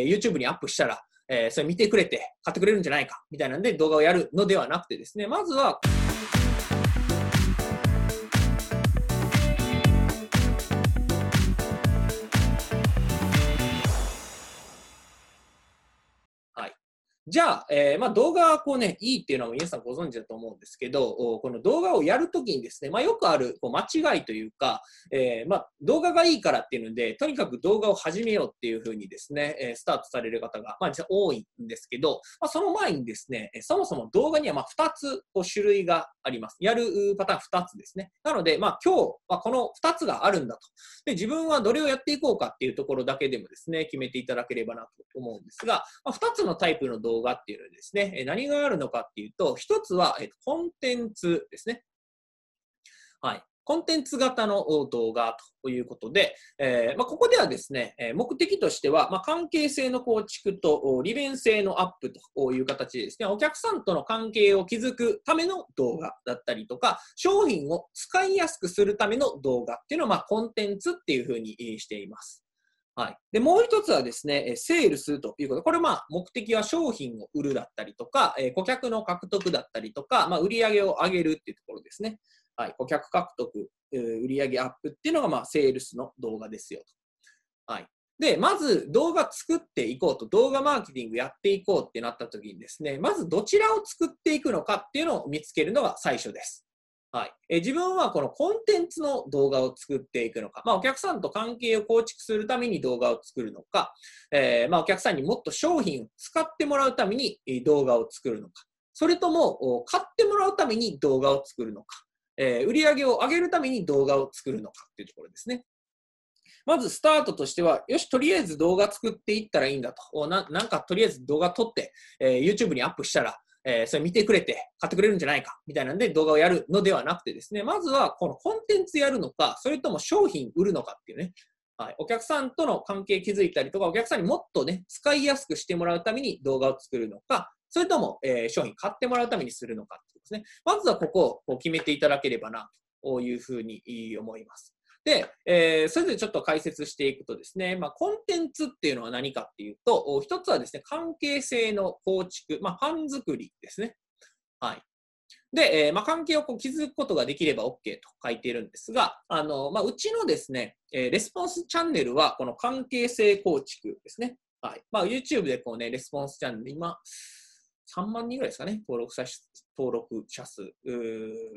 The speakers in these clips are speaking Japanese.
え YouTube にアップしたら、えそれ見てくれて買ってくれるんじゃないかみたいなんで動画をやるのではなくてですね、まずはじゃあ、えーまあ、動画はこうね、いいっていうのは皆さんご存知だと思うんですけど、この動画をやるときにですね、まあ、よくあるこう間違いというか、えーまあ、動画がいいからっていうので、とにかく動画を始めようっていうふうにですね、えスタートされる方が、まあ、実際多いんですけど、まあ、その前にですね、そもそも動画にはま2つこう種類があります。やるパターン2つですね。なので、まあ、今日はこの2つがあるんだと。で、自分はどれをやっていこうかっていうところだけでもですね、決めていただければなと思うんですが、ま、2つのタイプの動画動画っていうのはですね、何があるのかっていうと、1つは、えーとコンテンツですね。はい。コンテンツ型の動画ということで、えーまあ、ここではですね、目的としては、まあ、関係性の構築と利便性のアップという形でですね、お客さんとの関係を築くための動画だったりとか、商品を使いやすくするための動画っていうのを、まあ、コンテンツっていうふうにしています。はい。で、もう一つはですね、セールスということ。これまあ、目的は商品を売るだったりとか、え顧客の獲得だったりとか、まあ、売り上げを上げるっていうところですね。はい。顧客獲得、売り上げアップっていうのがまあ、セールスの動画ですよと。はい。で、まず動画作っていこうと、動画マーケティングやっていこうってなった時にですね、まずどちらを作っていくのかっていうのを見つけるのが最初です。はい。え自分はこのコンテンツの動画を作っていくのか、まあお客さんと関係を構築するために動画を作るのか、えーまあお客さんにもっと商品を使ってもらうために動画を作るのか、それとも買ってもらうために動画を作るのか、えー売り上げを上げるために動画を作るのかっていうところですね。まずスタートとしては、よし、とりあえず動画作っていったらいいんだと。ななんかとりあえず動画撮って、えー YouTube にアップしたら、えーそれ見てくれて買ってくれるんじゃないかみたいなんで動画をやるのではなくてですね、まずはこのコンテンツやるのか、それとも商品売るのかっていうね、はい、お客さんとの関係築いたりとか、お客さんにもっとね、使いやすくしてもらうために動画を作るのか、それとも、えー商品買ってもらうためにするのかっていうですね。まずはここをこう決めていただければなというふうに思います。で、えーそれぞれちょっと解説していくとですね、まあ、コンテンツっていうのは何かっていうと、一つはですね、関係性の構築、まあ、ファン作りですね。はい。で、えーまあ、関係をこう築くことができれば OK と書いているんですが、あの、まあ、うちのですね、えーレスポンスチャンネルはこの関係性構築ですね。はい。まあ、YouTube でこうね、レスポンスチャンネル、今、3万人ぐらいですかね、登録者数登録者数。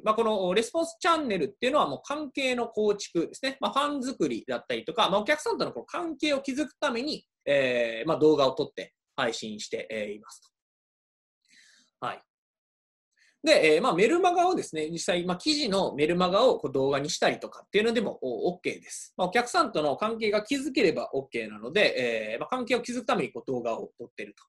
まあ、このレスポンスチャンネルっていうのはもう関係の構築ですね。まあ、ファン作りだったりとか、まあ、お客さんとのこの関係を築くために、えーまあ、動画を撮って配信していますと。はい。で、えーまあ、メルマガをですね、実際、まあ、記事のメルマガをこう動画にしたりとかっていうのでも OK です。まあ、お客さんとの関係が築ければ OK なので、えーまあ、関係を築くためにこう動画を撮ってると。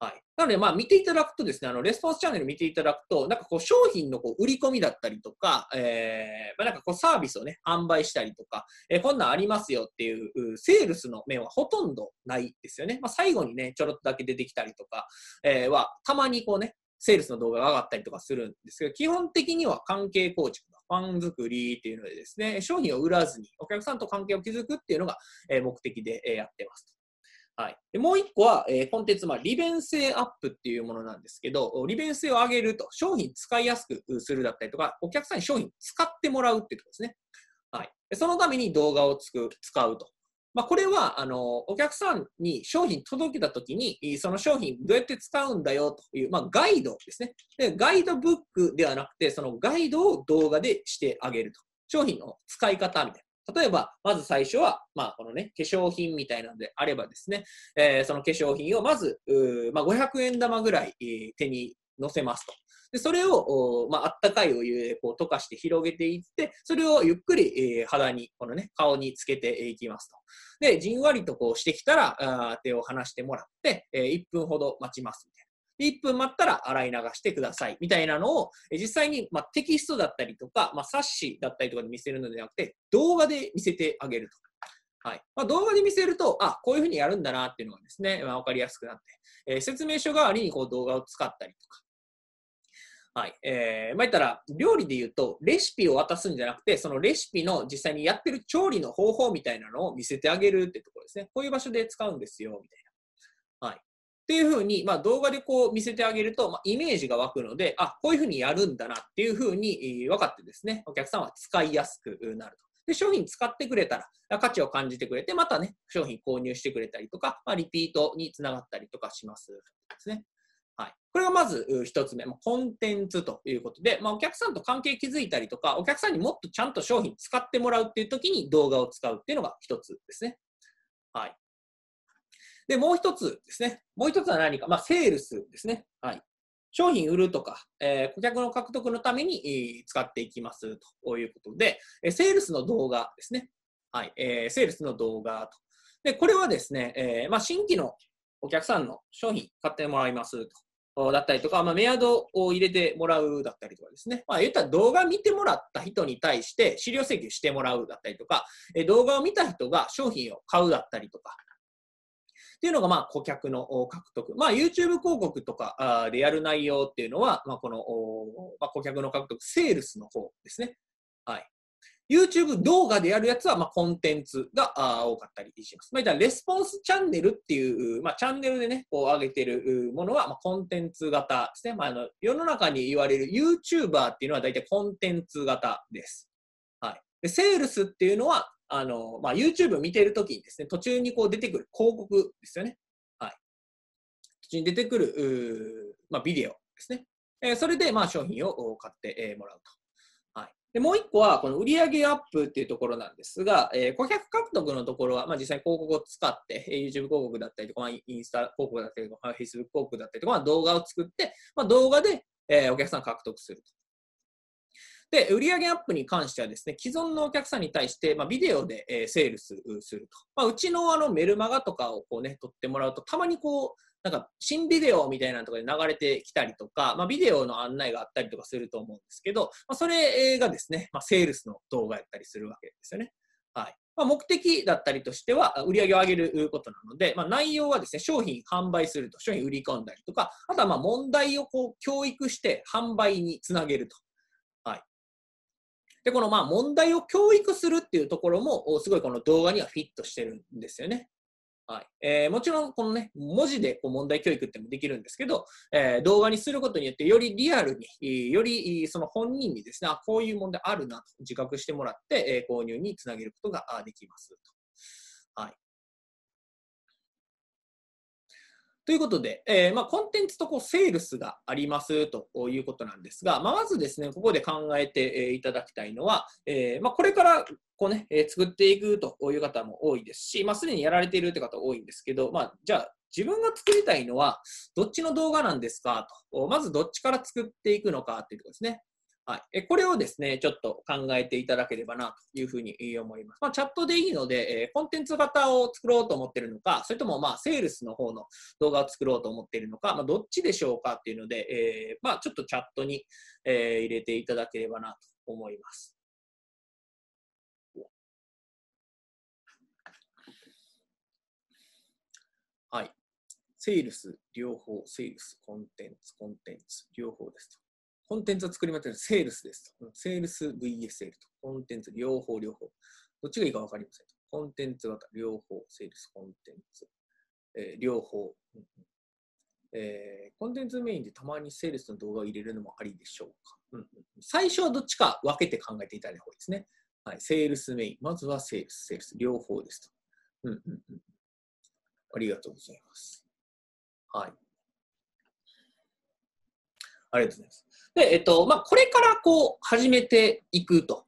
はい。なので、まあ、見ていただくとですね、あの、レスポンスチャンネル見ていただくと、なんかこう、商品のこう売り込みだったりとか、えー、まあ、なんかこう、サービスをね、販売したりとか、えーこんなんありますよっていう、セールスの面はほとんどないですよね。まあ、最後にね、ちょろっとだけ出てきたりとか、えーは、たまにこうね、セールスの動画が上がったりとかするんですけど、基本的には関係構築、ファン作りっていうのでですね、商品を売らずにお客さんと関係を築くっていうのが、え目的で、やってます。はい、でもう一個は、えーコンテンツ、まあ、利便性アップっていうものなんですけど、利便性を上げると、商品使いやすくするだったりとか、お客さんに商品使ってもらうっていうとこですね。はい、でそのために動画をつく使うと。まあ、これはあのお客さんに商品届けたときに、その商品どうやって使うんだよという、まあ、ガイドですねで。ガイドブックではなくて、そのガイドを動画でしてあげると。商品の使い方みたいな。例えば、まず最初は、まあ、このね、化粧品みたいなのであればですね、えーその化粧品をまず、まあ、500円玉ぐらい、えー手に乗せますと。で、それを、まあ、あったかいお湯でこう溶かして広げていって、それをゆっくり、えー肌に、このね、顔につけていきますと。で、じんわりとこうしてきたら、あ手を離してもらって、えー1分ほど待ちますみたいな。で1分待ったら洗い流してくださいみたいなのを、実際に、ま、テキストだったりとか、ま、冊子だったりとかで見せるのではなくて、動画で見せてあげると。はいまあ、動画で見せると、あ、こういうふうにやるんだなっていうのがですね、まあ、かりやすくなって、えー説明書代わりにこう動画を使ったりとか、はい。えー、まあ、言ったら、料理で言うと、レシピを渡すんじゃなくて、そのレシピの実際にやってる調理の方法みたいなのを見せてあげるってところですね。こういう場所で使うんですよ、みたいなはい。っていうふうに、まあ、動画でこう見せてあげると、まあ、イメージが湧くので、あ、こういうふうにやるんだなっていうふうに分かってですね、お客さんは使いやすくなると。で、商品使ってくれたら、価値を感じてくれて、またね、商品購入してくれたりとか、まあ、リピートにつながったりとかしますですね。はい。これがまず一つ目、コンテンツということで、まあ、お客さんと関係築いたりとか、お客さんにもっとちゃんと商品使ってもらうっていう時に動画を使うっていうのが一つですね。はい。で、もう一つですね。もう一つは何か、まあ、セールスですね。はい。商品売るとか、えー、顧客の獲得のために、使っていきますということで、え、セールスの動画ですね。はい、えー、セールスの動画と。で、これはですね、えー、まあ、新規のお客さんの商品買ってもらいますと。だったりとか、まあ、メアドを入れてもらうだったりとかですね。まあ、言ったら動画見てもらった人に対して資料請求してもらうだったりとか、え動画を見た人が商品を買うだったりとか、っていうのが、まあ、顧客の獲得。まあ、YouTube 広告とかでやる内容っていうのは、まあ、この、まあ、顧客の獲得、セールスの方ですね。はい。YouTube 動画でやるやつは、まあ、コンテンツが多かったりします。まあ、レスポンスチャンネルっていう、まあ、チャンネルでね、こう上げてるものは、まあ、コンテンツ型ですね。まあ、あの世の中に言われる YouTuber っていうのは大体コンテンツ型です。はい。で、セールスっていうのは、あの、まあ、YouTube 見てるときにですね、途中にこう出てくる広告ですよね。はい。途中に出てくる、まあ、ビデオですね。えー、それで、まあ、商品を買って、え、もらうと。はい。で、もう一個は、この売上アップっていうところなんですが、えー、顧客獲得のところは、まあ、実際に広告を使って、えー、YouTube 広告だったりとか、まあ、インスタ広告だったりとか、Facebook 広告だったりとか、まあ、動画を作って、まあ、動画で、えー、お客さん獲得すると。で、売上アップに関してはですね、既存のお客さんに対して、まあ、ビデオで、えー、セールスすると。まあ、うちのあのメルマガとかをこうね、撮ってもらうと、たまにこう、なんか新ビデオみたいなところで流れてきたりとか、まあ、ビデオの案内があったりとかすると思うんですけど、まあ、それがですね、まあ、セールスの動画やったりするわけですよね。はい。まあ、目的だったりとしては、売り上げを上げることなので、まあ、内容はですね、商品販売すると、商品売り込んだりとか、あとはまあ問題をこう教育して販売につなげると。で、このまあ問題を教育するっていうところも、すごいこの動画にはフィットしてるんですよね。はいえー、もちろん、このね、文字でこう問題教育ってもできるんですけど、えー、動画にすることによって、よりリアルに、よりその本人にですね、あ、こういう問題あるなと自覚してもらって、え、購入につなげることができますと。はい。ということで、えー、まあ、コンテンツとこうセールスがありますということなんですが、まあ、まずですね、ここで考えていただきたいのは、えー、まあ、これからこうね、え作っていくという方も多いですし、まあ、すでにやられているという方多いんですけど、まあ、じゃあ、自分が作りたいのは、どっちの動画なんですかと。まずどっちから作っていくのかっていうところですね。はい、これをですね、ちょっと考えていただければなというふうに思います。まあ、チャットでいいので、えコンテンツ型を作ろうと思っているのか、それともまあセールスの方の動画を作ろうと思っているのか、まあ、どっちでしょうかっていうので、えー、まあ、ちょっとチャットに、え入れていただければなと思います。はい。セールス、両方、セールス、コンテンツ、コンテンツ、両方ですと。コンテンツを作りましたセールスですと。セールス VSL と。コンテンツ、両方、両方。どっちがいいか分かりません。コンテンツ型、両方、セールス、コンテンツ、えー、両方、うんえー。コンテンツメインでたまにセールスの動画を入れるのもありでしょうか。うんうん、最初はどっちか分けて考えていただいた方がいいですね。はい、セールスメイン。まずはセールス、セールス、両方ですと。うんうんうん、ありがとうございます。はい。ありがとうございます。で、えっと、まあ、これからこう、始めていくと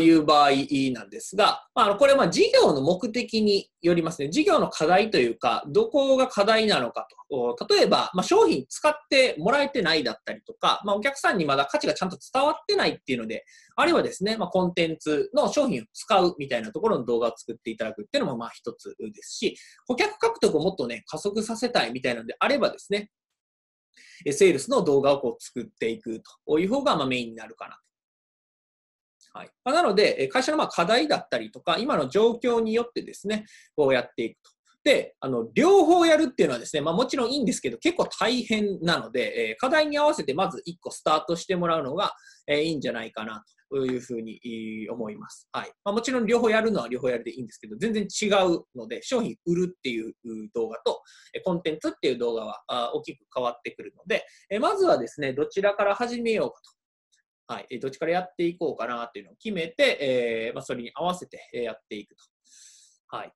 いう場合なんですが、まあ、これは事業の目的によりますね。事業の課題というか、どこが課題なのかと。例えば、まあ、商品使ってもらえてないだったりとか、まあ、お客さんにまだ価値がちゃんと伝わってないっていうので、あるいはですね、まあ、コンテンツの商品を使うみたいなところの動画を作っていただくっていうのもまあ一つですし、顧客獲得をもっとね、加速させたいみたいなのであればですね、セールスの動画をこう作っていくという方がまメインになるかなと。はいま、なので、会社のま課題だったりとか、今の状況によってですね、こうやっていくと。で、あの、両方やるっていうのはですね、まあもちろんいいんですけど、結構大変なので、え課題に合わせてまず1個スタートしてもらうのが、えいいんじゃないかなというふうに思います。はい。まあ、もちろん両方やるのは両方やるでいいんですけど、全然違うので、商品売るっていう動画と、コンテンツっていう動画は大きく変わってくるので、まずはですね、どちらから始めようかと。はい。どっちからやっていこうかなっていうのを決めて、えー、まあ、それに合わせてやっていくと。はい。